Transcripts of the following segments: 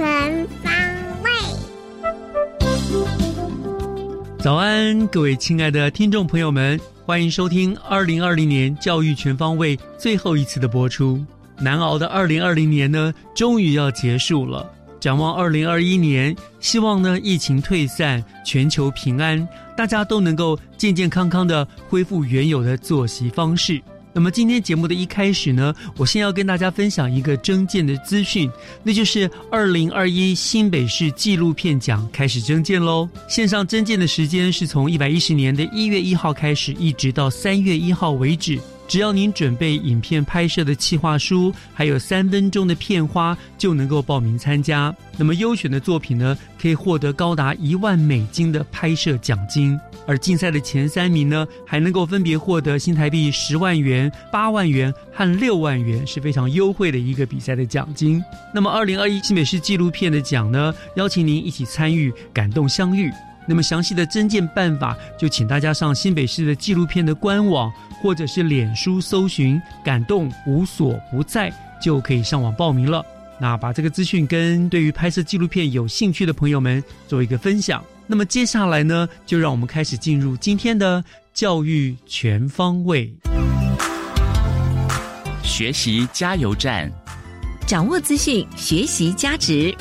全方位。早安，各位亲爱的听众朋友们，欢迎收听二零二零年教育全方位最后一次的播出。难熬的二零二零年呢，终于要结束了。展望二零二一年，希望呢疫情退散，全球平安，大家都能够健健康康的恢复原有的作息方式。那么今天节目的一开始呢，我先要跟大家分享一个征件的资讯，那就是二零二一新北市纪录片奖开始征件喽。线上征件的时间是从一百一十年的一月一号开始，一直到三月一号为止。只要您准备影片拍摄的企划书，还有三分钟的片花，就能够报名参加。那么优选的作品呢，可以获得高达一万美金的拍摄奖金。而竞赛的前三名呢，还能够分别获得新台币十万元、八万元和六万元，是非常优惠的一个比赛的奖金。那么，二零二一新北市纪录片的奖呢，邀请您一起参与，感动相遇。那么详细的征件办法，就请大家上新北市的纪录片的官网，或者是脸书搜寻“感动无所不在”，就可以上网报名了。那把这个资讯跟对于拍摄纪录片有兴趣的朋友们做一个分享。那么接下来呢，就让我们开始进入今天的教育全方位学习加油站。掌握资讯，学习价值。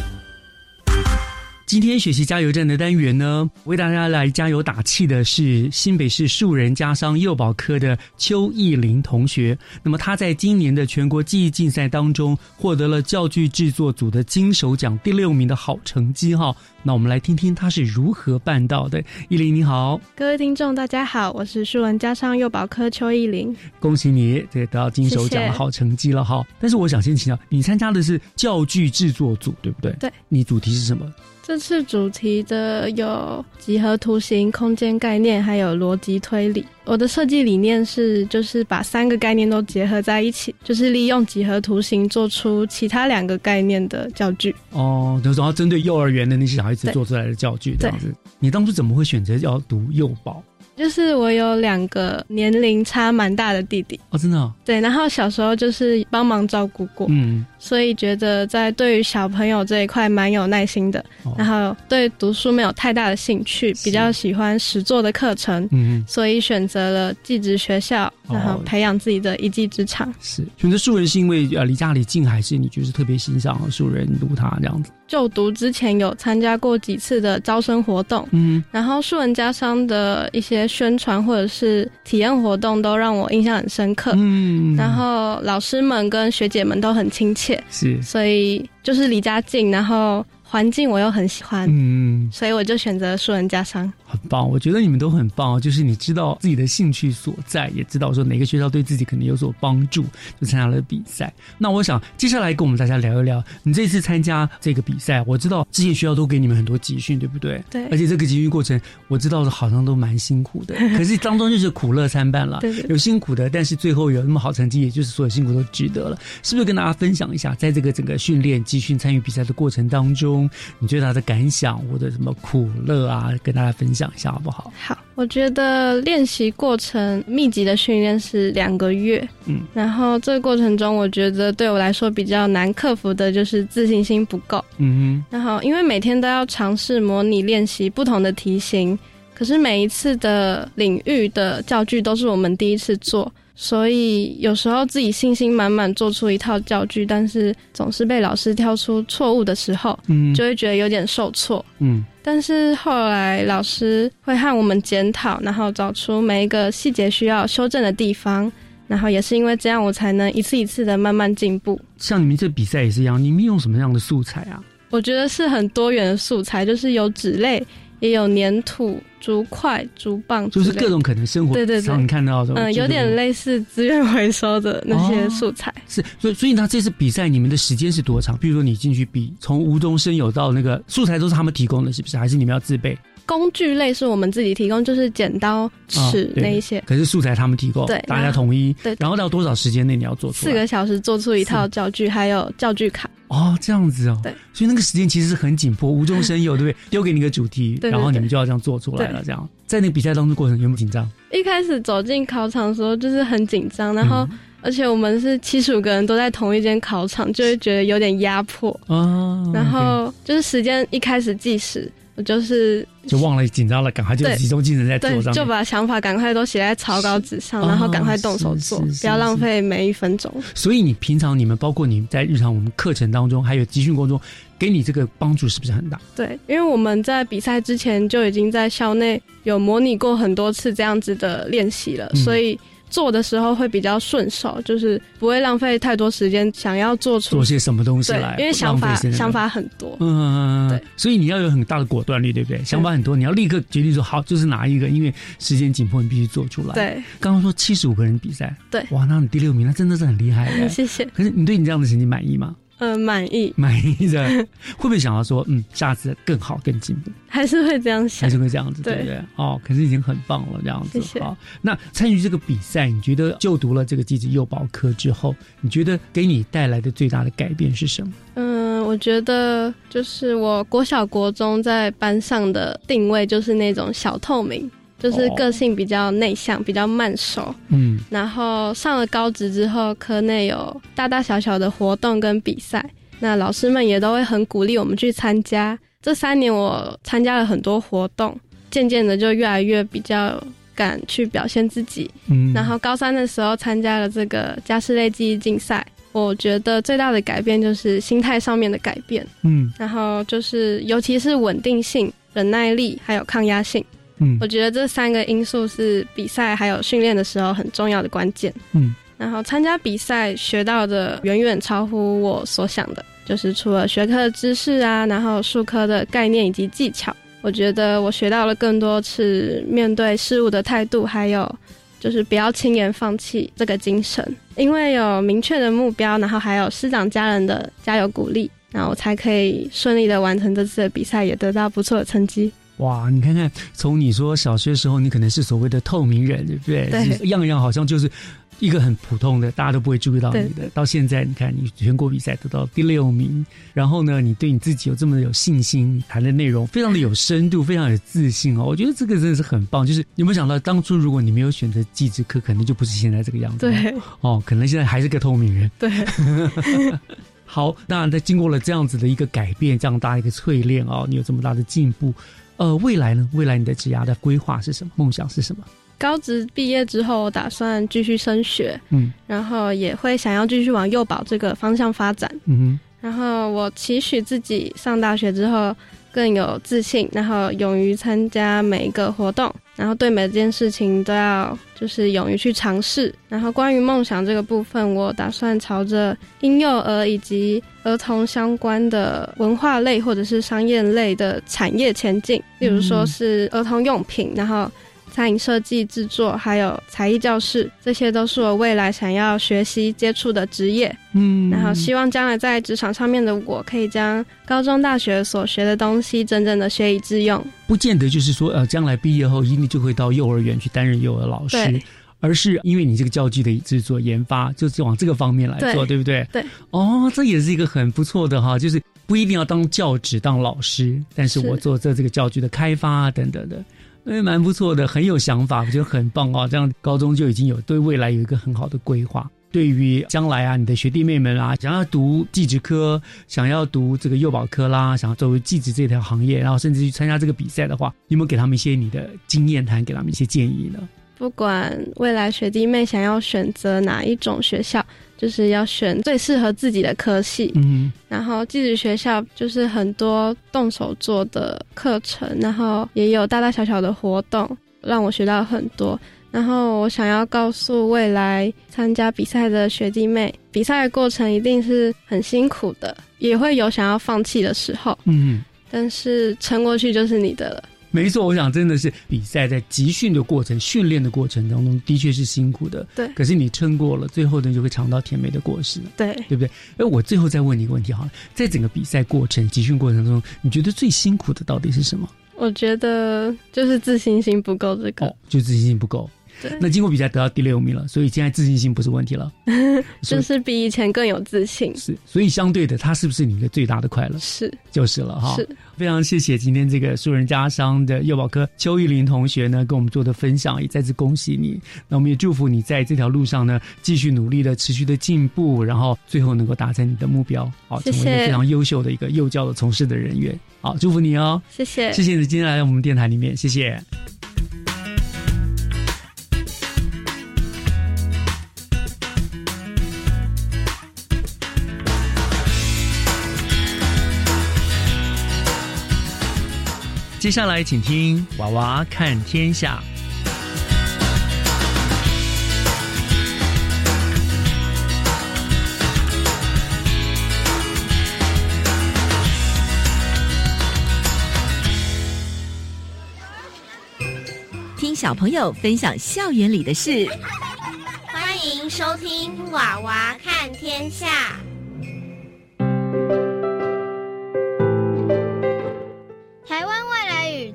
今天学习加油站的单元呢，为大家来加油打气的是新北市树人家商幼保科的邱义林同学。那么他在今年的全国记忆竞赛当中，获得了教具制作组的金手奖第六名的好成绩哈。那我们来听听他是如何办到的。义林你好，各位听众大家好，我是树人家商幼保科邱义林。恭喜你这得到金手奖的好成绩了哈。但是我想先请教，你参加的是教具制作组对不对？对，你主题是什么？这次主题的有几何图形、空间概念，还有逻辑推理。我的设计理念是，就是把三个概念都结合在一起，就是利用几何图形做出其他两个概念的教具。哦，就是要针对幼儿园的那些小孩子做出来的教具这样子。你当初怎么会选择要读幼保？就是我有两个年龄差蛮大的弟弟哦，真的、哦。对，然后小时候就是帮忙照顾过，嗯，所以觉得在对于小朋友这一块蛮有耐心的，哦。然后对读书没有太大的兴趣，比较喜欢实作的课程，嗯，所以选择了技职学校，哦。然后培养自己的一技之长。是。选择树人是因为呃离家里近，还是你就是特别欣赏树人读他这样子？就读之前有参加过几次的招生活动，嗯，然后树人家商的一些宣传或者是体验活动都让我印象很深刻，嗯，然后老师们跟学姐们都很亲切，是，所以就是离家近，然后环境我又很喜欢，嗯，所以我就选择树人家商。很棒，我觉得你们都很棒，就是你知道自己的兴趣所在，也知道说哪个学校对自己可能有所帮助，就参加了比赛。那我想接下来跟我们大家聊一聊，你这次参加这个比赛，我知道这些学校都给你们很多集训，对不对？对而且这个集训过程，我知道好像都蛮辛苦的，可是当中就是苦乐参半了，对有辛苦的，但是最后有那么好成绩，也就是所有辛苦都值得了。是不是跟大家分享一下，在这个整个训练、集训、参与比赛的过程当中，中你最大的感想或者什么苦乐啊，跟大家分享一下好不好？好，我觉得练习过程密集的训练是两个月，嗯，然后这个过程中，我觉得对我来说比较难克服的就是自信心不够。嗯哼然后因为每天都要尝试模拟练习不同的题型，可是每一次的领域的教具都是我们第一次做，所以有时候自己信心满满做出一套教具，但是总是被老师挑出错误的时候，嗯，就会觉得有点受挫。嗯但是后来老师会和我们检讨，然后找出每一个细节需要修正的地方，然后也是因为这样，我才能一次一次的慢慢进步。像你们这比赛也是一样，你们用什么样的素材啊？我觉得是很多元的素材，就是有纸类，也有粘土、竹块、竹棒就是各种可能生活对对对常看到的，嗯，有点类似资源回收的那些哦素材。是，所以所以那，这次比赛你们的时间是多长？比如说你进去比，从无中生有到那个素材都是他们提供的，是不是？还是你们要自备？工具类是我们自己提供，就是剪刀、哦尺对那一些。可是素材他们提供，对大家统一，对然后到多少时间内你要做出？四个小时做出一套教具，还有教具卡。哦，这样子哦，对，所以那个时间其实是很紧迫，无中生有，对不对？丢给你个主题，然后你们就要这样做出来了。这样，在那个比赛当中过程有没有紧张？一开始走进考场的时候就是很紧张，然后嗯而且我们是七十五个人都在同一间考场，就会觉得有点压迫。啊，然后就是时间一开始计时，我就是就忘了紧张了，赶快就集中精神在做，上面。就把想法赶快都写在草稿纸上，哦然后赶快动手做，不要浪费每一分钟。所以你平常你们包括你在日常我们课程当中，还有集训过程中，给你这个帮助是不是很大？对，因为我们在比赛之前就已经在校内有模拟过很多次这样子的练习了，嗯所以做的时候会比较顺手，就是不会浪费太多时间想要做出做些什么东西来？，因为想法想法很多。嗯，对，所以你要有很大的果断力，对不对？想法很多，你要立刻决定说好，就是哪一个，因为时间紧迫，你必须做出来。，对，刚刚说七十五个人比赛，对哇，那你第六名，那真的是很厉害的。谢谢，可是你对你这样的成绩满意吗？嗯、满意，满意的，会不会想要说，嗯，下次更好、更进步，还是会这样想还是。会这样子，对对不对？哦，可是已经很棒了，这样子。谢谢好，那参与这个比赛，你觉得就读了这个技职幼保科之后，你觉得给你带来的最大的改变是什么？嗯，我觉得就是我国小国中在班上的定位就是那种小透明，就是哦个性比较内向，比较慢熟。嗯然后上了高职之后，科内有大大小小的活动跟比赛，那老师们也都会很鼓励我们去参加。这三年我参加了很多活动，渐渐的就越来越比较敢去表现自己。嗯，然后高三的时候参加了这个家事类记忆竞赛，我觉得最大的改变就是心态上面的改变，嗯然后就是尤其是稳定性、忍耐力还有抗压性，嗯我觉得这三个因素是比赛还有训练的时候很重要的关键。嗯然后参加比赛学到的远远超乎我所想的，就是除了学科的知识啊，然后术科的概念以及技巧，我觉得我学到了更多是面对事物的态度，还有就是不要轻言放弃这个精神。因为有明确的目标，然后还有师长家人的加油鼓励，然后我才可以顺利的完成这次的比赛，也得到不错的成绩。哇，你看看，从你说小学时候，你可能是所谓的透明人，对不对？对是样样好像就是一个很普通的，大家都不会注意到你的。到现在，你看你全国比赛得到第六名，然后呢，你对你自己有这么有信心，谈的内容非常的有深度，非常有自信哦。我觉得这个真的是很棒。就是有没有想到，当初如果你没有选择技职科，可能就不是现在这个样子。对哦，可能现在还是个透明人。对，好，那在经过了这样子的一个改变，这样大的一个淬炼哦，你有这么大的进步，呃，未来呢？未来你的职涯的规划是什么？梦想是什么？高职毕业之后，我打算继续升学，嗯然后也会想要继续往幼保这个方向发展。嗯哼然后我期许自己上大学之后更有自信，然后勇于参加每一个活动，然后对每件事情都要就是勇于去尝试。然后关于梦想这个部分，我打算朝着婴幼儿以及儿童相关的文化类或者是商业类的产业前进，例如说是儿童用品，然后。餐饮设计、制作，还有才艺教室，这些都是我未来想要学习接触的职业。嗯然后希望将来在职场上面的我，可以将高中、大学所学的东西，真正的学以致用。不见得就是说，呃，将来毕业后一定就会到幼儿园去担任幼儿老师，而是因为你这个教具的制作研发，就是往这个方面来做，对对不对？对。哦，这也是一个很不错的哈，就是不一定要当教职、当老师，但是我做这这个教具的开发啊等等的，哎，蛮不错的，很有想法，我觉得很棒啊。这样高中就已经有对未来有一个很好的规划。对于将来啊，你的学弟妹们啊，想要读技职科，想要读这个幼保科啦，想要作为技职这条行业，然后甚至去参加这个比赛的话，有没有给他们一些你的经验谈，给他们一些建议呢？不管未来学弟妹想要选择哪一种学校。就是要选最适合自己的科系，嗯，然后寄宿学校就是很多动手做的课程，然后也有大大小小的活动，让我学到很多。然后我想要告诉未来参加比赛的学弟妹，比赛的过程一定是很辛苦的，也会有想要放弃的时候，嗯，但是撑过去就是你的了。没错，我想真的是比赛在集训的过程、训练的过程当中，的确是辛苦的。对，可是你撑过了，最后呢就会尝到甜美的果实。对，对不对？哎，我最后再问你一个问题好了，在整个比赛过程、集训过程中，你觉得最辛苦的到底是什么？我觉得就是自信心不够，这个哦，就自信心不够。那经过比赛得到第六名了，所以现在自信心不是问题了，就是比以前更有自信。是，所以相对的，他是不是你一个最大的快乐？是，就是了哈。是，非常谢谢今天这个素人家商的幼保科邱玉玲同学呢，跟我们做的分享，也再次恭喜你。那我们也祝福你在这条路上呢，继续努力的、持续的进步，然后最后能够达成你的目标，好，成为一个非常优秀的一个幼教的从事的人员。好，祝福你哦。谢谢，谢谢你今天来到我们电台里面，谢谢。接下来，请听《娃娃看天下》。听小朋友分享校园里的事，欢迎收听《娃娃看天下》。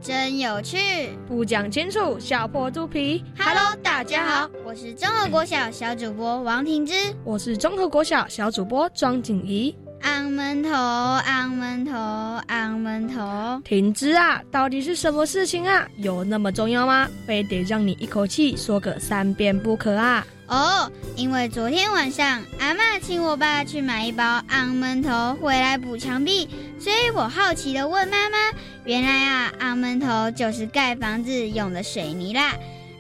真有趣，不讲清楚，笑破肚皮。Hello，大家好，我是综合国小小主播王婷之，我是综合国小小主播庄景怡。昂门头，昂门头，昂门头。婷之啊，到底是什么事情啊？有那么重要吗？非得让你一口气说个三遍不可啊？哦，因为昨天晚上阿妈请我爸去买一包昂门头回来补墙壁，所以我好奇的问妈妈：“原来啊，昂门头就是盖房子用的水泥啦。”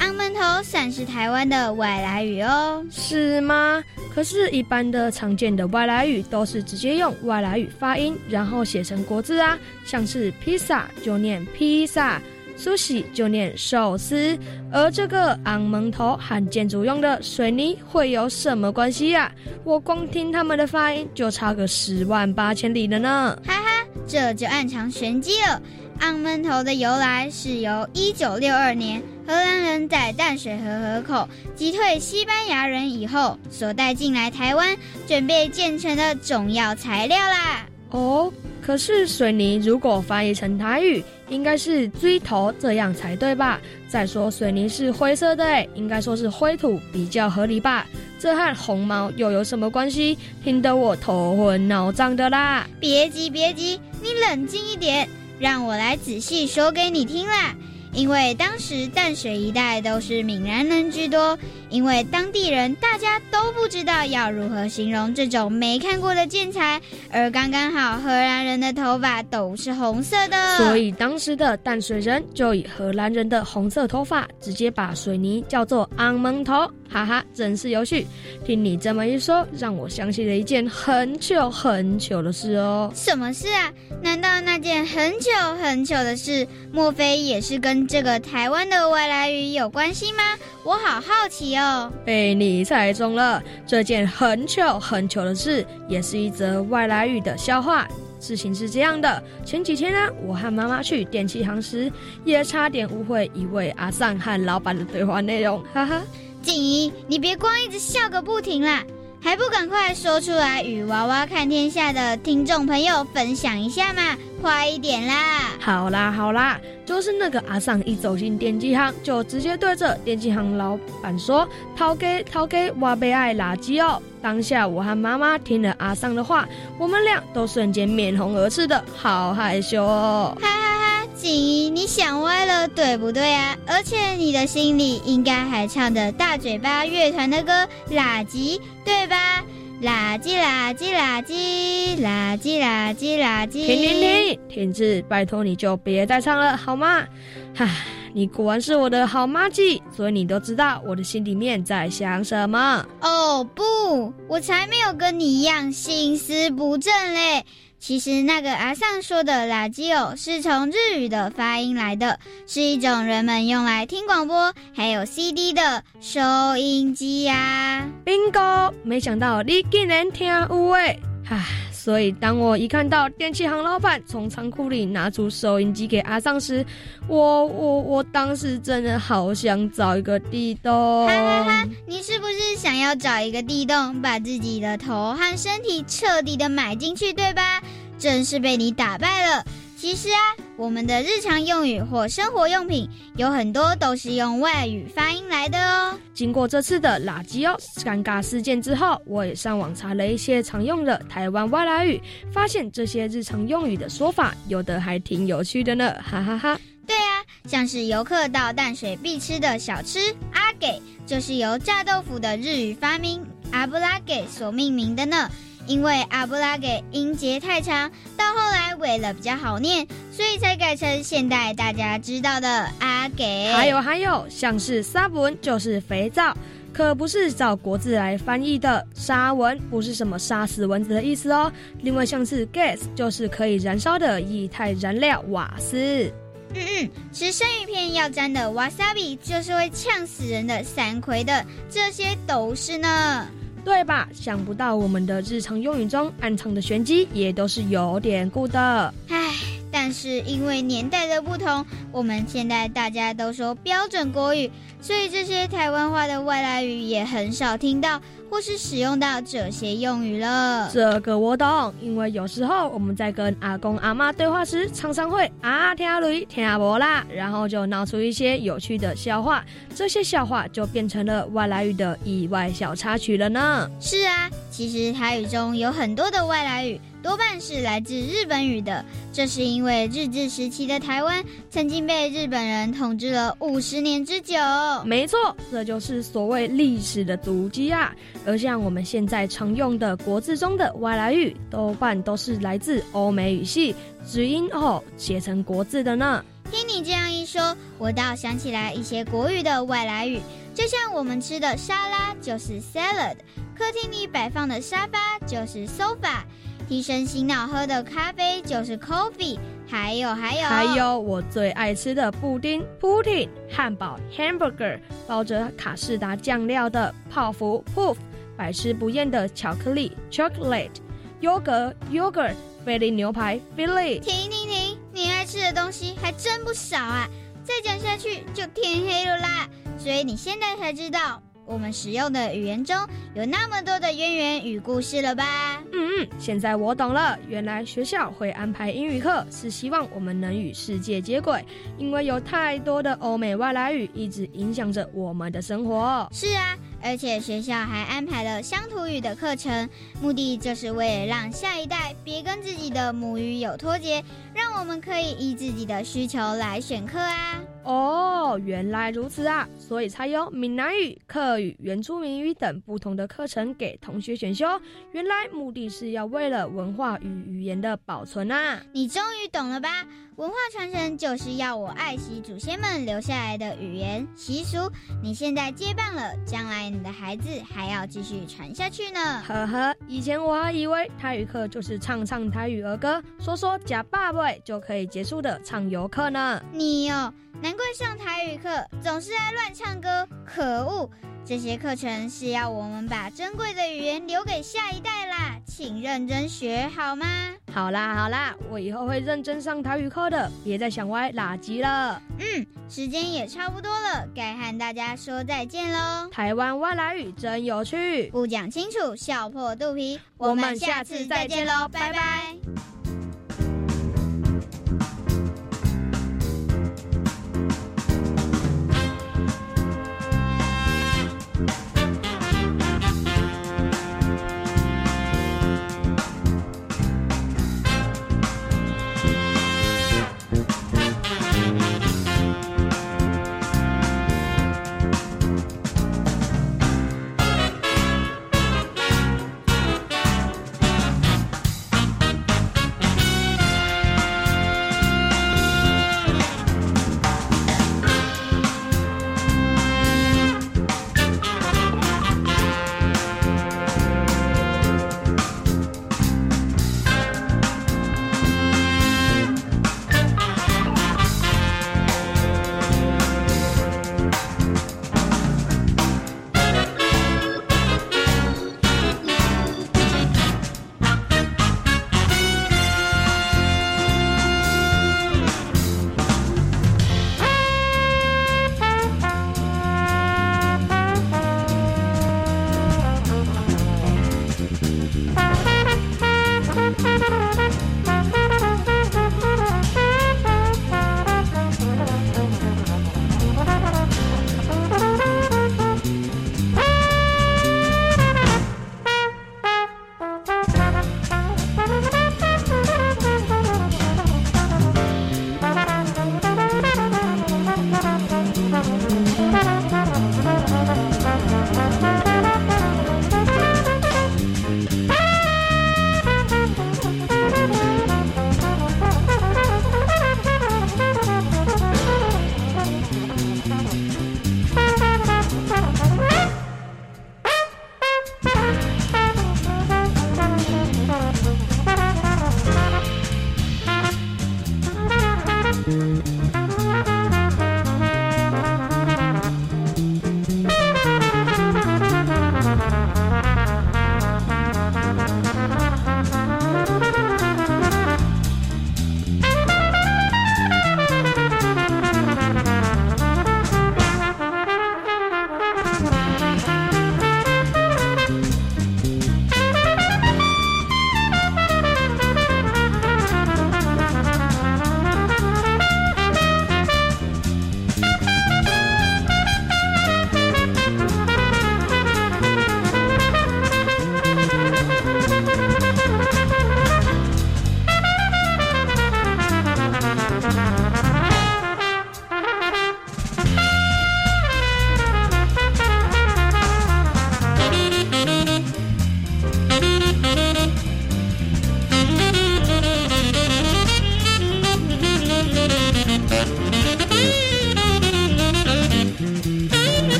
昂门头算是台湾的外来语哦，是吗？可是，一般的常见的外来语都是直接用外来语发音，然后写成国字啊，像是披萨就念披萨。苏喜就念寿司，而这个昂门头和建筑用的水泥会有什么关系呀？我光听他们的发音就差个十万八千里了呢！哈哈，这就暗藏玄机了。昂门头的由来是由一九六二年荷兰人在淡水河河口击退西班牙人以后所带进来台湾，准备建成的重要材料啦。哦。可是水泥如果翻译成台语，应该是“锥头”这样才对吧？再说水泥是灰色的，应该说是灰土比较合理吧？这和红毛又有什么关系？听得我头昏脑胀的啦！别急别急，你冷静一点，让我来仔细说给你听啦。因为当时淡水一带都是闽南人居多，因为当地人大家都不知道要如何形容这种没看过的建材，而刚刚好荷兰人的头发都是红色的，所以当时的淡水人就以荷兰人的红色头发，直接把水泥叫做昂蒙头。哈哈，真是有趣！听你这么一说，让我想起了一件很久很久的事哦。什么事啊？难道那件很久很久的事，莫非也是跟这个台湾的外来语有关系吗？我好好奇哦。被你猜中了，这件很糗很糗的事，也是一则外来语的笑话。事情是这样的，前几天呢，我和妈妈去电器行时，也差点误会一位阿尚和老板的对话内容，哈哈。静怡，你别光一直笑个不停啦！还不赶快说出来，与娃娃看天下的听众朋友分享一下嘛！快一点啦！好啦好啦，就是那个阿尚一走进电器行，就直接对着电器行老板说：“掏给掏给，我被爱垃圾哦！”当下我和妈妈听了阿尚的话，我们俩都瞬间面红耳赤的，好害羞哦！哈哈哈，锦怡，你想歪了，对不对啊？而且你的心里应该还唱着大嘴巴乐团的歌《垃圾》，对吧？垃圾垃圾垃圾垃圾垃圾垃圾。停停停，停止！拜托你就别再唱了好吗？哈，你果然是我的好妈鸡，所以你都知道我的心里面在想什么。哦不，我才没有跟你一样心思不正嘞。其实那个阿尚说的“垃圾哦”是从日语的发音来的，是一种人们用来听广播还有 CD 的收音机呀。bingo！没想到你竟然听有诶，唉！所以当我一看到电器行老板从仓库里拿出收音机给阿尚时，我我我当时真的好想找一个地洞。哈哈哈！你是不是想要找一个地洞，把自己的头和身体彻底的埋进去，对吧？真是被你打败了。其实啊，我们的日常用语或生活用品有很多都是用外语发音来的哦。经过这次的垃圾哦尴尬事件之后，我也上网查了一些常用的台湾外来语，发现这些日常用语的说法有的还挺有趣的呢，哈哈哈。对啊，像是游客到淡水必吃的小吃阿给，就是由炸豆腐的日语发明阿布拉给所命名的呢。因为阿布拉给音节太长，到后来为了比较好念，所以才改成现代大家知道的阿给。还有还有，像是沙文就是肥皂，可不是照国字来翻译的。沙文不是什么杀死蚊子的意思哦。另外像是 gas 就是可以燃烧的液态燃料瓦斯。嗯嗯，吃生鱼片要沾的 wasabi 就是会呛死人的三葵的，这些都是呢。对吧？想不到我们的日常用语中暗藏的玄机也都是有典故的。唉，但是因为年代的不同，我们现在大家都说标准国语，所以这些台湾话的外来语也很少听到或是使用到这些用语了。这个我懂，因为有时候我们在跟阿公阿妈对话时，常常会啊听雷听伯啦，然后就闹出一些有趣的笑话，这些笑话就变成了外来语的意外小插曲了呢。是啊，其实台语中有很多的外来语。多半是来自日本语的，这是因为日治时期的台湾曾经被日本人统治了五十年之久。没错，这就是所谓历史的足迹啊。而像我们现在常用的国字中的外来语，多半都是来自欧美语系，只因后写成国字的呢。听你这样一说，我倒想起来一些国语的外来语，就像我们吃的沙拉就是 salad，客厅里摆放的沙发就是 sofa。提神醒脑喝的咖啡就是 coffee，还有还有还有我最爱吃的布丁 pudding，汉堡 hamburger，包着卡士达酱料的泡芙 puff，百吃不厌的巧克力 chocolate，优格 yogurt，菲力牛排 fillet。停停停，你爱吃的东西还真不少啊！再讲下去就天黑了啦，所以你现在才知道。我们使用的语言中有那么多的渊源与故事了吧？嗯嗯，现在我懂了。原来学校会安排英语课，是希望我们能与世界接轨，因为有太多的欧美外来语一直影响着我们的生活。是啊，而且学校还安排了乡土语的课程，目的就是为了让下一代别跟自己的母语有脱节，让我们可以依自己的需求来选课啊。哦，原来如此啊！所以才有闽南语、客语、原住民语等不同的课程给同学选修。原来目的是要为了文化与语言的保存啊！你终于懂了吧？文化传承就是要我爱惜祖先们留下来的语言习俗。你现在接棒了，将来你的孩子还要继续传下去呢。呵呵，以前我还以为台语课就是唱唱台语儿歌，说说假爸爸就可以结束的唱游课呢。你哦。难怪上台语课总是爱乱唱歌，可恶！这些课程是要我们把珍贵的语言留给下一代啦，请认真学好吗？好啦好啦，我以后会认真上台语课的，别再想歪垃圾了。嗯，时间也差不多了，该和大家说再见喽。台湾外来语真有趣，不讲清楚笑破肚皮。我们下次再见喽，拜拜。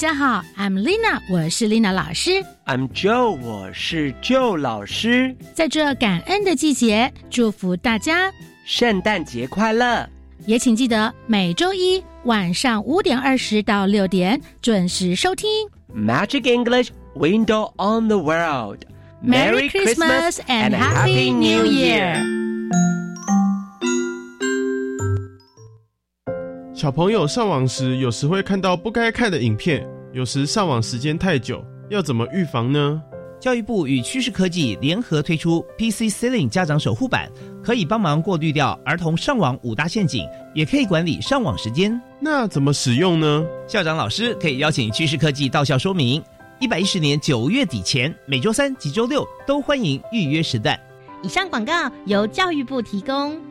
家好，I'm Lina，我是 Lina 老师。 I'm Joe，我是 Joe 老师。在这感恩的季节，祝福大家圣诞节快乐！也请记得每周一晚上五点二十到六点准时收听 Magic English Window on the World。 Merry Christmas and Happy New Year！ 小朋友上网时，有时会看到不该看的影片，有时上网时间太久，要怎么预防呢？教育部与趋势科技联合推出 PC Ceiling 家长守护版，可以帮忙过滤掉儿童上网五大陷阱，也可以管理上网时间。那怎么使用呢？校长老师可以邀请趋势科技到校说明。一百一十年九月底前，每周三及周六都欢迎预约时段。以上广告由教育部提供。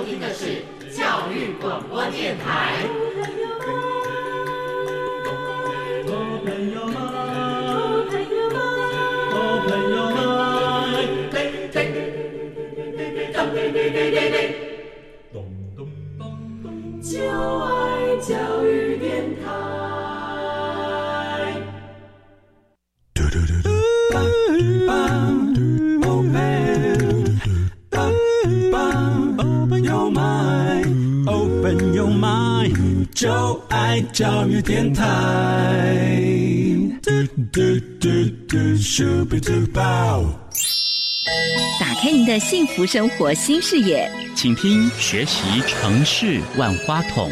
听的是教育广播电台。就爱教育电台。就爱教育电台。嘟嘟嘟嘟，Super Duper。打开您的幸福生活新视野，请听学习城市万花筒。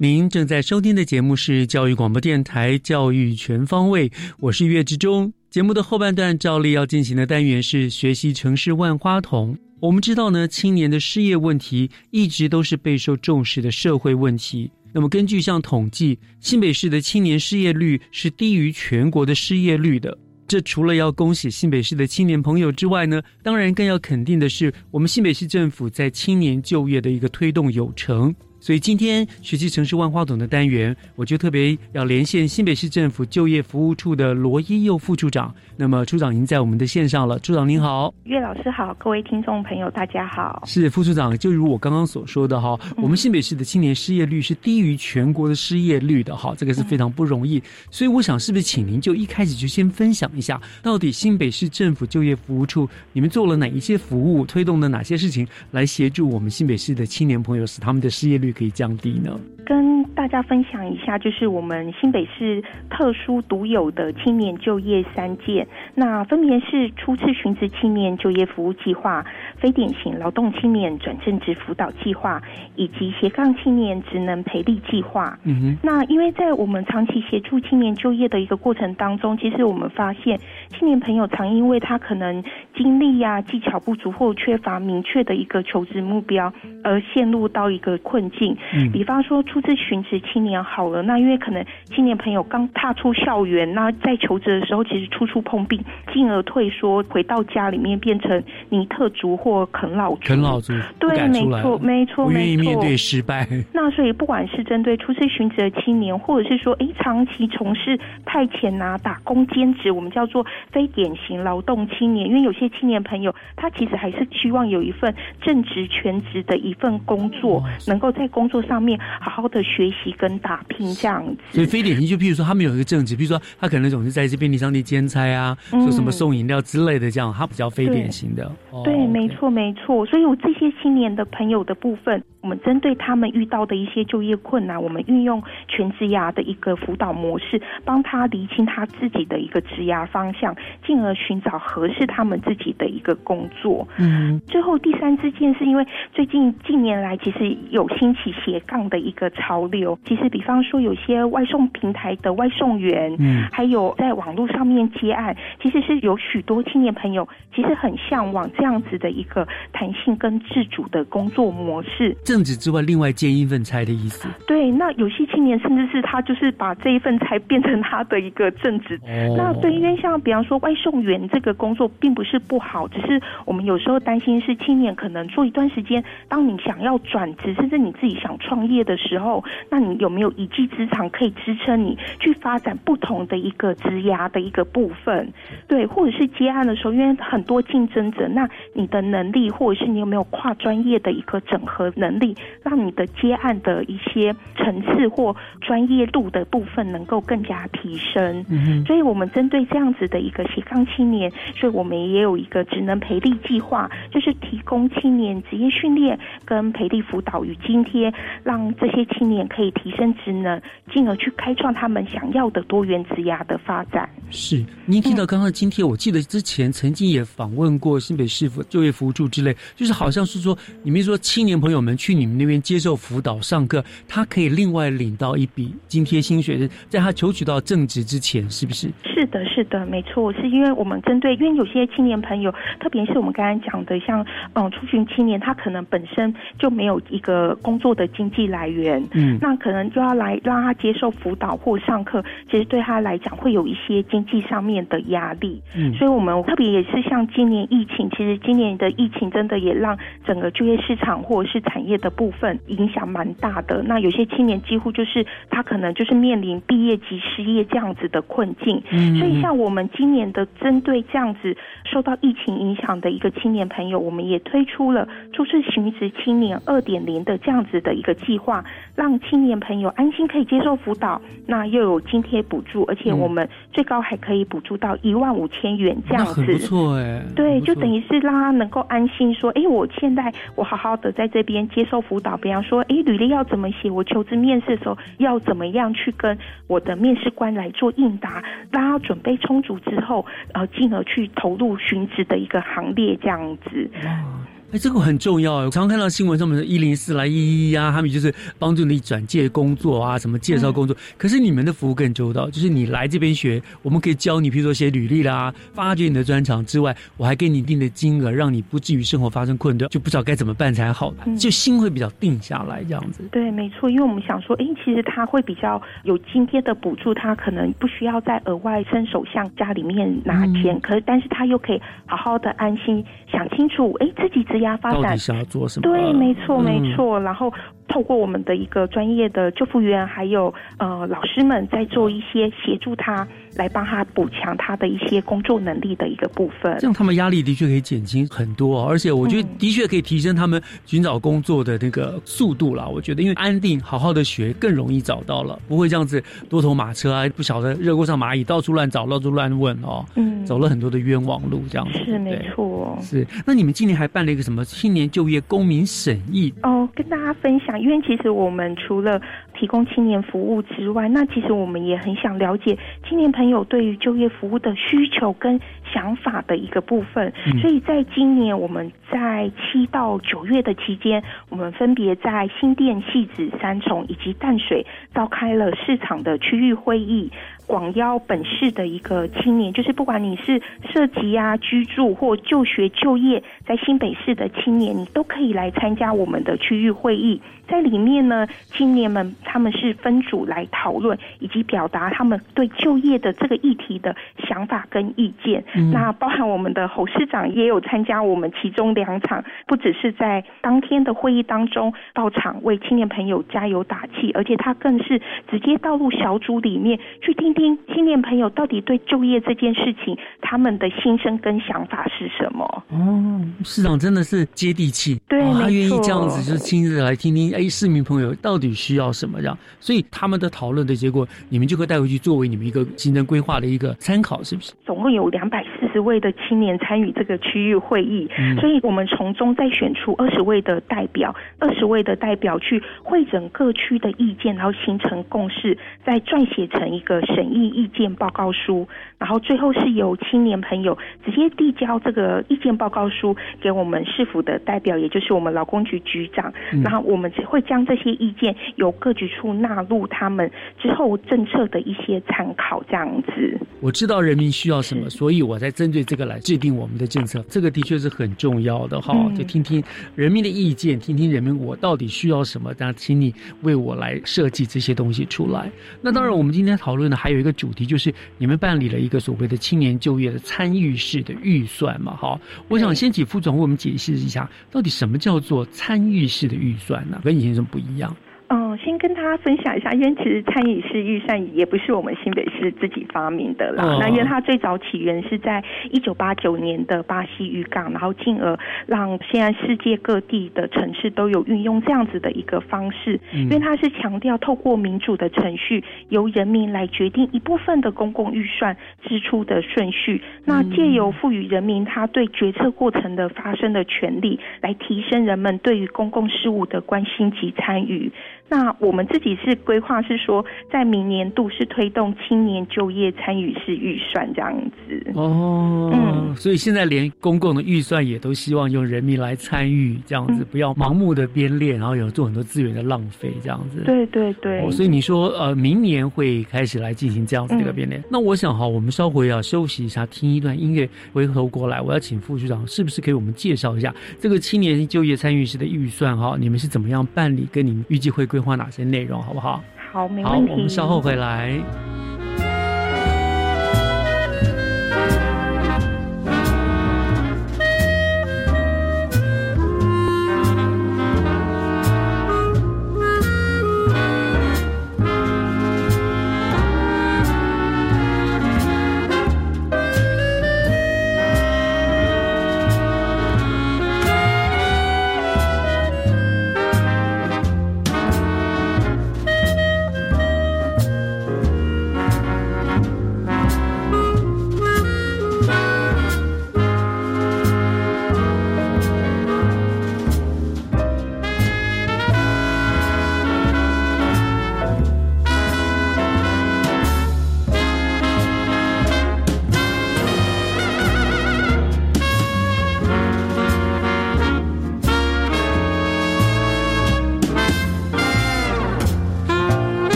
您正在收听的节目是教育广播电台《教育全方位》，我是岳志忠。节目的后半段照例要进行的单元是学习城市万花筒。我们知道呢，青年的失业问题一直都是备受重视的社会问题。那么根据像统计，新北市的青年失业率是低于全国的失业率的。这除了要恭喜新北市的青年朋友之外呢，当然更要肯定的是，我们新北市政府在青年就业的一个推动有成。所以今天学习城市万花筒的单元，我就特别要连线新北市政府就业服务处的罗一佑副处长。那么处长已经在我们的线上了，处长您好，岳老师好，各位听众朋友大家好。是副处长，就如我刚刚所说的哈，我们新北市的青年失业率是低于全国的失业率的哈，这个是非常不容易。所以我想是不是请您就一开始就先分享一下，到底新北市政府就业服务处你们做了哪一些服务，推动了哪些事情来协助我们新北市的青年朋友，使他们的失业率可以降低呢？跟大家分享一下，就是我们新北市特殊独有的青年就业三件，那分别是初次寻职青年就业服务计划、非典型劳动青年转正职辅导计划，以及斜杠青年职能培力计划。嗯哼。那因为在我们长期协助青年就业的一个过程当中，其实我们发现青年朋友常因为他可能经历呀、技巧不足或缺乏明确的一个求职目标，而陷入到一个困境。嗯比方说初次寻职青年好了，那因为可能青年朋友刚踏出校园，那在求职的时候其实处处碰壁，进而退缩，回到家里面变成尼特族或啃老族。啃老族，对，没错，没错，不愿意没错。面对失败。那所以不管是针对初次寻职的青年，或者是说，哎，长期从事派遣啊、打工兼职，我们叫做非典型劳动青年，因为有些青年朋友他其实还是希望有一份正职全职的一份工作，能够在工作上面好好的学习跟打拼这样子。所以非典型，就譬如说他们有一个正职，比如说他可能总是在这便利商店兼差啊，嗯说什么送饮料之类的，这样他比较非典型的。哦对，没错，没错。所以我这些青年的朋友的部分，我们针对他们遇到的一些就业困难，我们运用全职涯的一个辅导模式，帮他厘清他自己的一个职涯方向，进而寻找合适他们自己的一个工作。嗯，最后第三支箭是因为最近近年来其实有兴起斜杠的一个潮流。其实比方说有些外送平台的外送员，嗯还有在网络上面接案，其实是有许多青年朋友其实很向往这样子的一个弹性跟自主的工作模式。正职之外，另外兼一份差的意思。对，那有些青年甚至是他就是把这一份差变成他的一个正职。哦那对，因为像比方说外送员这个工作并不是不好，只是我们有时候担心是青年可能做一段时间，当你想要转职，甚至你自己想创业的时候，那你有没有一技之长可以支撑你去发展不同的一个职涯的一个部分？对，或者是接案的时候，因为很多竞争者，那你的能力或者是你有没有跨专业的一个整合能力，让你的接案的一些层次或专业度的部分能够更加提升。嗯所以我们针对这样子的一个斜杠青年，所以我们也有一个职能培力计划，就是提供青年职业训练跟培力辅导与津贴，让这些青年可以提升职能，进而去开创他们想要的多元职涯的发展。是，您提到刚刚的津贴，我记得之前曾经也访问过新北市府就业服务处之类，就是好像是说，你们说青年朋友们去你们那边接受辅导上课，他可以另外领到一笔津贴薪水，在他求取到正职之前，是不是？是的，是的，没错，是因为我们针对，因为有些青年朋友，特别是我们刚才讲的，像嗯出巡青年，他可能本身就没有一个工作的经济来源，嗯。那可能就要来让他接受辅导或上课，其实对他来讲会有一些经济上面的压力，嗯。所以我们特别也是像今年疫情，其实今年的疫情真的也让整个就业市场或者是产业的部分影响蛮大的。那有些青年几乎就是他可能就是面临毕业及失业这样子的困境，嗯所以像我们今年的针对这样子受到疫情影响的一个青年朋友，我们也推出了初次寻职青年二点零的这样子的一个计划，让青年朋友安心可以接受辅导，那又有津贴补助，而且嗯我们最高还可以补助到一万五千元这样子。那很不错哎。对，就等于是让他能够安心说，哎，我现在我好好的在这边接受辅导，比方说，哎，履历要怎么写，我求职面试的时候要怎么样去跟我的面试官来做应答，让他准备充足之后，呃，进而去投入寻职的一个行列，这样子。哎，这个很重要。我常常看到新闻上面的一零四来、一一啊，他们就是帮助你转介工作啊，什么介绍工作。可是你们的服务更周到，就是你来这边学，我们可以教你，比如说写履历啦，发掘你的专长之外，我还给你一定的金额，让你不至于生活发生困顿，就不知道该怎么办才好，嗯就心会比较定下来这样子。对，没错，因为我们想说，诶，其实他会比较有津贴的补助，他可能不需要再额外伸手向家里面拿钱，嗯可是但是他又可以好好的安心想清楚，诶，自己职涯发展到底想要做什么？对，没错，嗯没错。然后透过我们的一个专业的救护员，还有呃老师们，在做一些协助他，来帮他补强他的一些工作能力的一个部分。这样他们压力的确可以减轻很多、而且我觉得的确可以提升他们寻找工作的那个速度啦。我觉得，因为安定好好的学更容易找到了，不会这样子多头马车啊，不晓得热锅上蚂蚁，到处乱找，到处乱问哦，嗯走了很多的冤枉路这样子。是没对错。是，那你们今年还办了一个什么青年就业公民审议？哦，跟大家分享，因为其实我们除了提供青年服务之外，那其实我们也很想了解青年朋友对于就业服务的需求跟想法的一个部分。嗯所以在今年我们在七到九月的期间，我们分别在新店、戏子、三重以及淡水召开了市场的区域会议。广邀本市的一个青年，就是不管你是涉及啊、居住或就学就业，在新北市的青年，你都可以来参加我们的区域会议。在里面呢，青年们他们是分组来讨论，以及表达他们对就业的这个议题的想法跟意见。嗯那包含我们的侯市长也有参加我们其中两场，不只是在当天的会议当中到场为青年朋友加油打气，而且他更是直接到入小组里面去听听青年朋友到底对就业这件事情他们的心声跟想法是什么。哦，市长真的是接地气，对哦、他没愿意错。这样子，就是亲自来听听，哎，市民朋友到底需要什么这样，所以他们的讨论的结果，你们就会带回去作为你们一个行政规划的一个参考，是不是？总共有两百四十位的青年参与这个区域会议，所以我们从中再选出二十位的代表，二十位的代表去会诊各区的意见，然后形成共识，再撰写成一个审议意见报告书，然后最后是由青年朋友直接递交这个意见报告书给我们市府的代表，也就是我们劳工局局长，然后我们会将这些意见由各局处纳入他们之后政策的一些参考，这样子。我知道人民需要什么，所以我才针对这个来制定我们的政策。这个的确是很重要的哈，就听听人民的意见，听听人民我到底需要什么，那请你为我来设计这些东西出来。那当然，我们今天讨论的还有一个主题，就是你们办理了一个所谓的青年就业的参与式的预算嘛，哈。我想先请副总为我们解释一下，到底什么叫做参与式的预算呢？跟以前什么不一样？嗯，先跟大家分享一下，因为其实参与式预算也不是我们新北市自己发明的啦。那因为它最早起源是在一九八九年的巴西渔港，然后进而让现在世界各地的城市都有运用这样子的一个方式。因为它是强调透过民主的程序，由人民来决定一部分的公共预算支出的顺序。那借由赋予人民他对决策过程的发生的权利，来提升人们对于公共事务的关心及参与。那我们自己是规划是说，在明年度是推动青年就业参与式预算这样子哦，嗯，所以现在连公共的预算也都希望用人民来参与这样子，不要盲目的编列，然后有做很多资源的浪费这样子。对对对，所以你说呃，明年会开始来进行这样子的一个编列。那我想哈，我们稍回要休息一下，听一段音乐，回头过来，我要请副局长是不是给我们介绍一下这个青年就业参与式的预算哈？你们是怎么样办理？跟你们预计会规划哪些内容，好不好？好，没问题。好，我们稍后回来。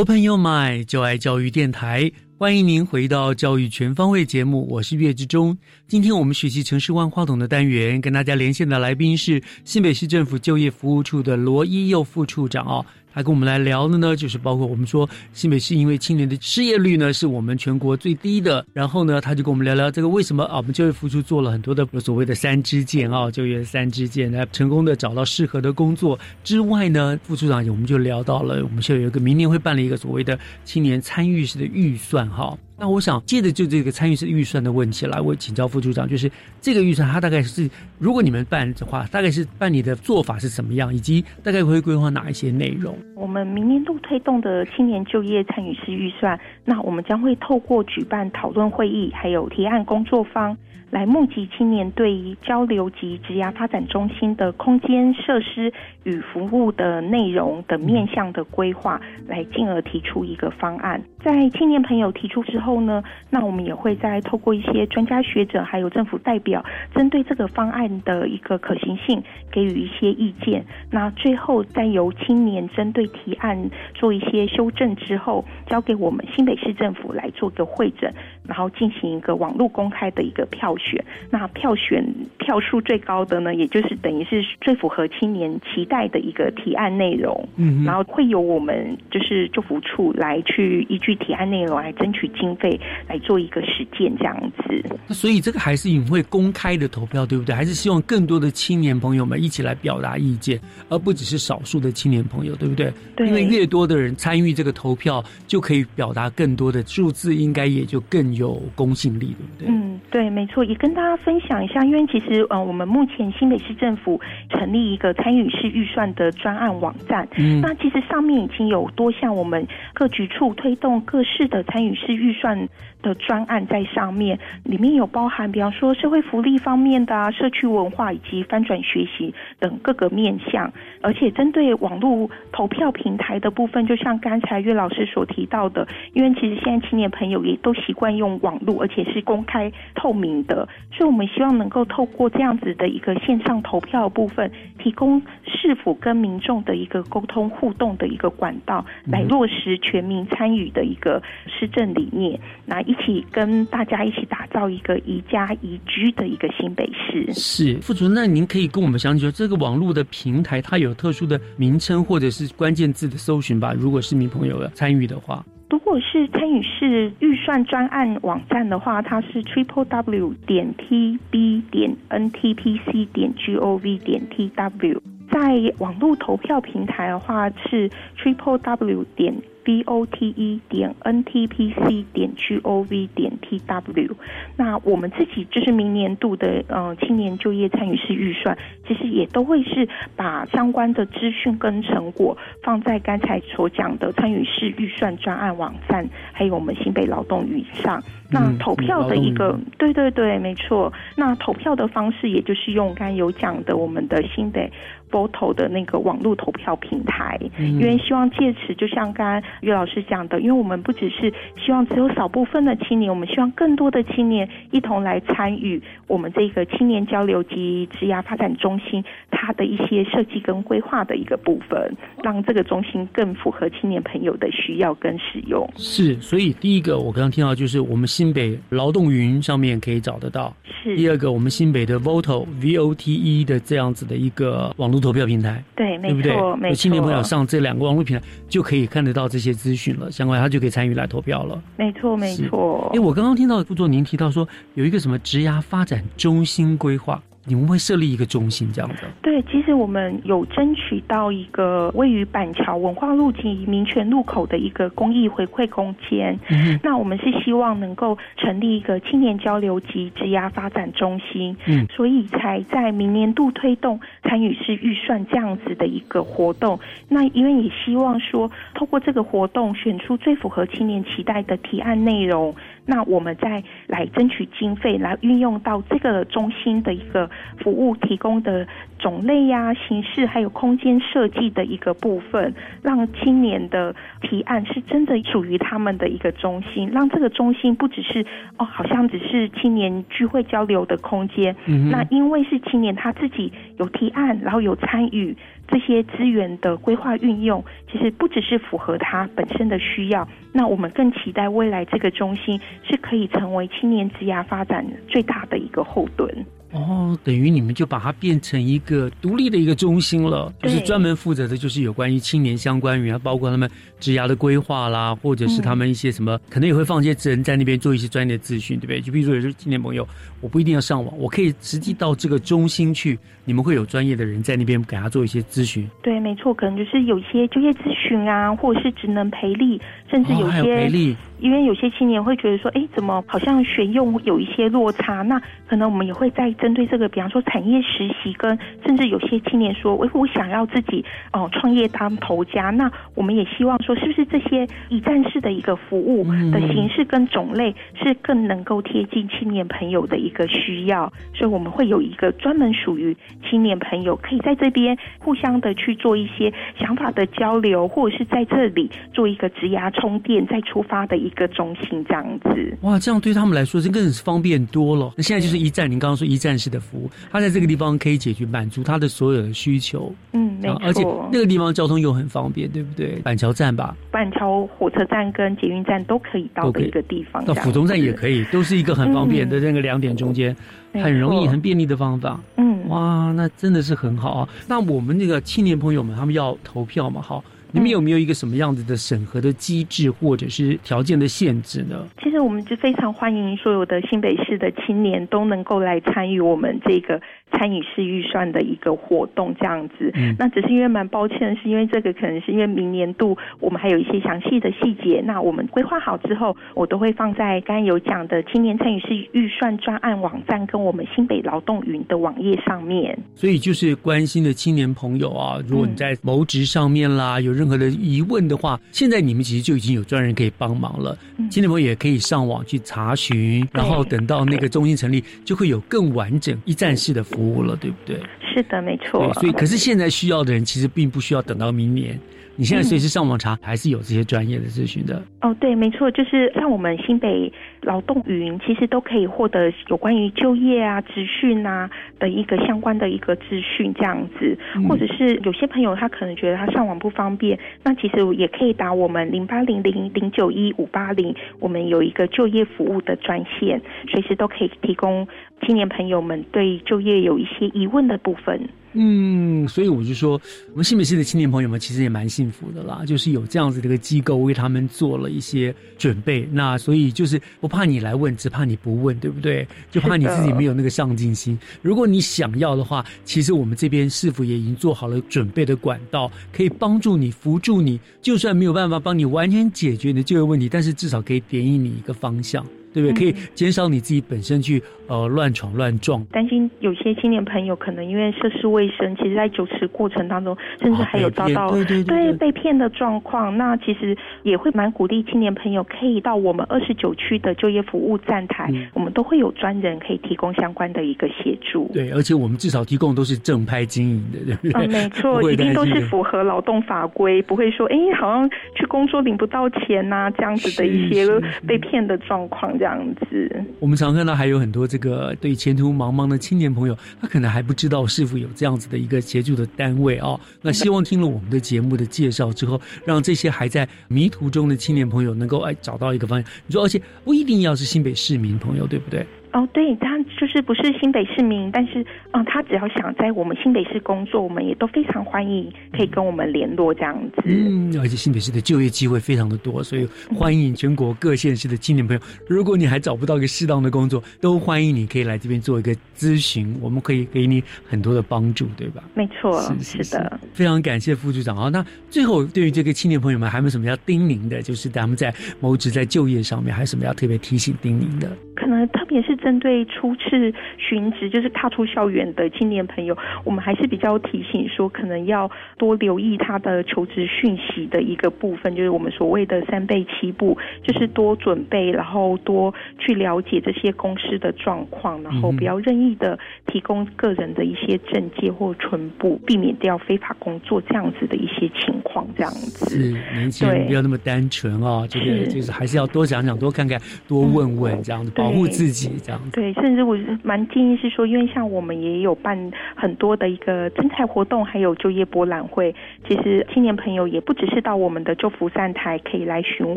Open Your Mind，就爱教育电台，欢迎您回到教育全方位节目，我是岳志忠。今天我们学习城市万花筒的单元，跟大家连线的来宾是新北市政府就业服务处的罗一佑副处长哦。他跟我们来聊的呢，就是包括我们说新北市因为青年的失业率呢是我们全国最低的，然后呢，他就跟我们聊聊这个为什么啊，我们就业服务处做了很多的所谓的三支箭啊，就业三支箭来成功的找到适合的工作之外呢，副处长我们就聊到了，我们现在有一个明年会办了一个所谓的青年参与式的预算哈。那我想借着就这个参与式预算的问题来，我请教副处长，就是这个预算它大概是如果你们办的话，大概是办理的做法是怎么样，以及大概会规划哪一些内容？我们明年度推动的青年就业参与式预算，那我们将会透过举办讨论会议，还有提案工作方。来募集青年对于交流及职涯发展中心的空间设施与服务的内容等面向的规划，来进而提出一个方案。在青年朋友提出之后呢，那我们也会再透过一些专家学者还有政府代表，针对这个方案的一个可行性给予一些意见。那最后再由青年针对提案做一些修正之后，交给我们新北市政府来做个会诊，然后进行一个网络公开的一个票。选那票选票数最高的呢，也就是等于是最符合青年期待的一个提案内容。嗯，然后会由我们就是祝福处来去依据提案内容来争取经费来做一个实践这样子。那所以这个还是你会公开的投票，对不对？还是希望更多的青年朋友们一起来表达意见，而不只是少数的青年朋友，对不对？对。因为越多的人参与这个投票，就可以表达更多的数字，应该也就更有公信力，对不对？嗯，对，没错。也跟大家分享一下，因为其实呃，我们目前新北市政府成立一个参与式预算的专案网站，嗯，那其实上面已经有多项我们各局处推动各市的参与式预算的专案在上面，里面有包含，比方说社会福利方面的啊，社区文化以及翻转学习等各个面向，而且针对网络投票平台的部分，就像刚才岳老师所提到的，因为其实现在青年朋友也都习惯用网络，而且是公开透明的。所以，我们希望能够透过这样子的一个线上投票部分，提供市府跟民众的一个沟通互动的一个管道，来落实全民参与的一个施政理念，那一起跟大家一起打造一个宜家宜居的一个新北市。是副主任，那您可以跟我们详细说，这个网络的平台它有特殊的名称或者是关键字的搜寻吧？如果市民朋友要参与的话。如果是参与式预算专案网站的话，它是 triple w 点 t b 点 n t p c 点 g o v 点 t w。在网络投票平台的话是 triple w 点。V o t e 点 n t p c 点 g o v 点 t w，那我们自己就是明年度的呃青年就业参与式预算，其实也都会是把相关的资讯跟成果放在刚才所讲的参与式预算专案网站，还有我们新北劳动与上。那投票的一个，对对对，没错。那投票的方式，也就是用刚有讲的我们的新北 vote 的那个网络投票平台，因为希望借此，就像刚刚岳老师讲的，因为我们不只是希望只有少部分的青年，我们希望更多的青年一同来参与我们这个青年交流及职涯发展中心它的一些设计跟规划的一个部分，让这个中心更符合青年朋友的需要跟使用。是，所以第一个我刚刚听到就是我们。新北劳动云上面可以找得到。是第二个，我们新北的 Voto V O T E 的这样子的一个网络投票平台。对，对不对？没错。青年朋友上这两个网络平台就可以看得到这些资讯了，相关他就可以参与来投票了。没错，没错。哎，我刚刚听到副座您提到说有一个什么职涯发展中心规划。你们会设立一个中心这样的？对，其实我们有争取到一个位于板桥文化路及民权路口的一个公益回馈空间。嗯，那我们是希望能够成立一个青年交流及职涯发展中心。嗯，所以才在明年度推动参与式预算这样子的一个活动。那因为也希望说，透过这个活动选出最符合青年期待的提案内容。那我们再来争取经费，来运用到这个中心的一个服务提供的种类呀、形式，还有空间设计的一个部分，让青年的提案是真的属于他们的一个中心，让这个中心不只是哦，好像只是青年聚会交流的空间。那因为是青年他自己有提案，然后有参与。这些资源的规划运用，其实不只是符合他本身的需要，那我们更期待未来这个中心是可以成为青年职涯发展最大的一个后盾。哦，等于你们就把它变成一个独立的一个中心了，就是专门负责的，就是有关于青年相关于，包括他们职涯的规划啦，或者是他们一些什么，可能也会放一些人在那边做一些专业的资讯，对不对？就比如说有些青年朋友，我不一定要上网，我可以实际到这个中心去，你们会有专业的人在那边给他做一些咨询。对，没错，可能就是有一些就业咨询啊，或者是职能培力，甚至有些。因为有些青年会觉得说，哎，怎么好像选用有一些落差？那可能我们也会在针对这个，比方说产业实习，跟甚至有些青年说，哎，我想要自己哦创业当头家。那我们也希望说，是不是这些一站式的一个服务的形式跟种类，是更能够贴近青年朋友的一个需要？所以我们会有一个专门属于青年朋友，可以在这边互相的去做一些想法的交流，或者是在这里做一个直牙充电再出发的一。个中心这样子，哇，这样对他们来说，这更是方便多了。那现在就是一站，您刚刚说一站式的服务，他在这个地方可以解决满足他的所有的需求。嗯，没错，而且那个地方交通又很方便，对不对？板桥站吧，板桥火车站跟捷运站都可以到的一个地方，到府中站也可以，都是一个很方便的那个两点中间，很容易、很便利的方法。嗯，哇，那真的是很好啊。那我们那个青年朋友们，他们要投票嘛？好。你们有没有一个什么样子的审核的机制或者是条件的限制呢？其实我们就非常欢迎所有的新北市的青年都能够来参与我们这个参与式预算的一个活动，这样子。那只是因为蛮抱歉，是因为这个可能是因为明年度我们还有一些详细的细节，那我们规划好之后，我都会放在刚刚有讲的青年参与式预算专案网站跟我们新北劳动云的网页上面。所以就是关心的青年朋友啊，如果你在谋职上面啦有。任何的疑问的话，现在你们其实就已经有专人可以帮忙了。青年朋友也可以上网去查询，然后等到那个中心成立，就会有更完整一站式的服务了，对不对？是的，没错。所以，可是现在需要的人其实并不需要等到明年。你现在随时上网查，还是有这些专业的咨询的。哦，对，没错，就是像我们新北劳动云，其实都可以获得有关于就业啊、职训啊的一个相关的一个资讯，这样子。或者是有些朋友他可能觉得他上网不方便，那其实也可以打我们零八零零零九一五八零，我们有一个就业服务的专线，随时都可以提供青年朋友们对就业有一些疑问的部分。嗯，所以我就说，我们新北市的青年朋友们其实也蛮幸福的啦，就是有这样子的一个机构为他们做了一些准备。那所以就是不怕你来问，只怕你不问，对不对？就怕你自己没有那个上进心。如果你想要的话，其实我们这边是否也已经做好了准备的管道，可以帮助你、扶助你。就算没有办法帮你完全解决你的就业问题，但是至少可以点引你一个方向。对不对？可以减少你自己本身去呃乱闯乱撞。担心有些青年朋友可能因为涉世未深，其实在酒池过程当中，甚至还有遭到对被骗的状况。那其实也会蛮鼓励青年朋友可以到我们二十九区的就业服务站台，我们都会有专人可以提供相关的一个协助。对，而且我们至少提供都是正派经营的，对不对？没错，一定都是符合劳动法规，不会说哎，好像去工作领不到钱呐这样子的一些被骗的状况。这样子，我们常看到还有很多这个对前途茫茫的青年朋友，他可能还不知道是否有这样子的一个协助的单位哦。那希望听了我们的节目的介绍之后，让这些还在迷途中的青年朋友能够哎找到一个方向。你说，而且不一定要是新北市民朋友，对不对？哦，对他就是不是新北市民，但是嗯，他只要想在我们新北市工作，我们也都非常欢迎，可以跟我们联络这样子。嗯，而且新北市的就业机会非常的多，所以欢迎全国各县市的青年朋友。如果你还找不到一个适当的工作，都欢迎你可以来这边做一个咨询，我们可以给你很多的帮助，对吧？没错，是的。非常感谢副局长啊。那最后对于这个青年朋友们，还有没有什么要叮咛的？就是咱们在谋职在就业上面，还有什么要特别提醒叮咛的？可能特别是。针对初次寻职，就是踏出校园的青年朋友，我们还是比较提醒说，可能要多留意他的求职讯息的一个部分，就是我们所谓的三倍七步，就是多准备，然后多去了解这些公司的状况，然后不要任意的提供个人的一些证件或存部，避免掉非法工作这样子的一些情况。这样子是年轻人不要那么单纯哦，这个就是还是要多想想，多看看，多问问，这样子保护。护自己这样。对，甚至我是蛮建议是说，因为像我们也有办很多的一个征才活动，还有就业博览会。其实青年朋友也不只是到我们的州福站台可以来询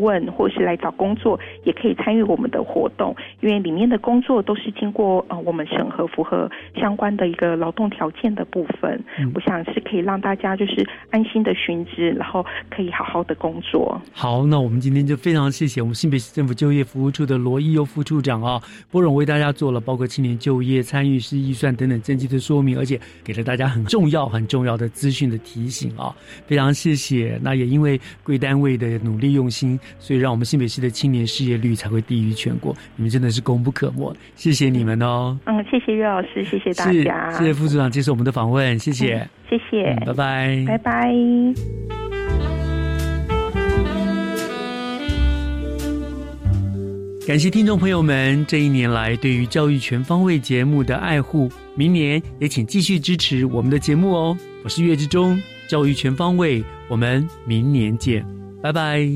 问，或是来找工作，也可以参与我们的活动，因为里面的工作都是经过呃我们审核，符合相关的一个劳动条件的部分。我想是可以让大家就是安心的寻职，然后可以好好的工作。好，那我们今天就非常谢谢我们新北市政府就业服务处的罗义优副处长啊，波荣为大家做了包括青年就业参与式预算等等政绩的说明，而且给了大家很重要很重要的资讯的提醒啊，非常谢谢。那也因为贵单位的努力用心，所以让我们新北市的青年失业率才会低于全国，你们真的是功不可没，谢谢你们哦。嗯，谢谢岳老师，谢谢大家，谢谢副组长接受我们的访问，谢谢，谢谢，拜拜，拜拜。感谢听众朋友们这一年来对于教育全方位节目的爱护，明年也请继续支持我们的节目哦。我是岳志忠，教育全方位，我们明年见，拜拜。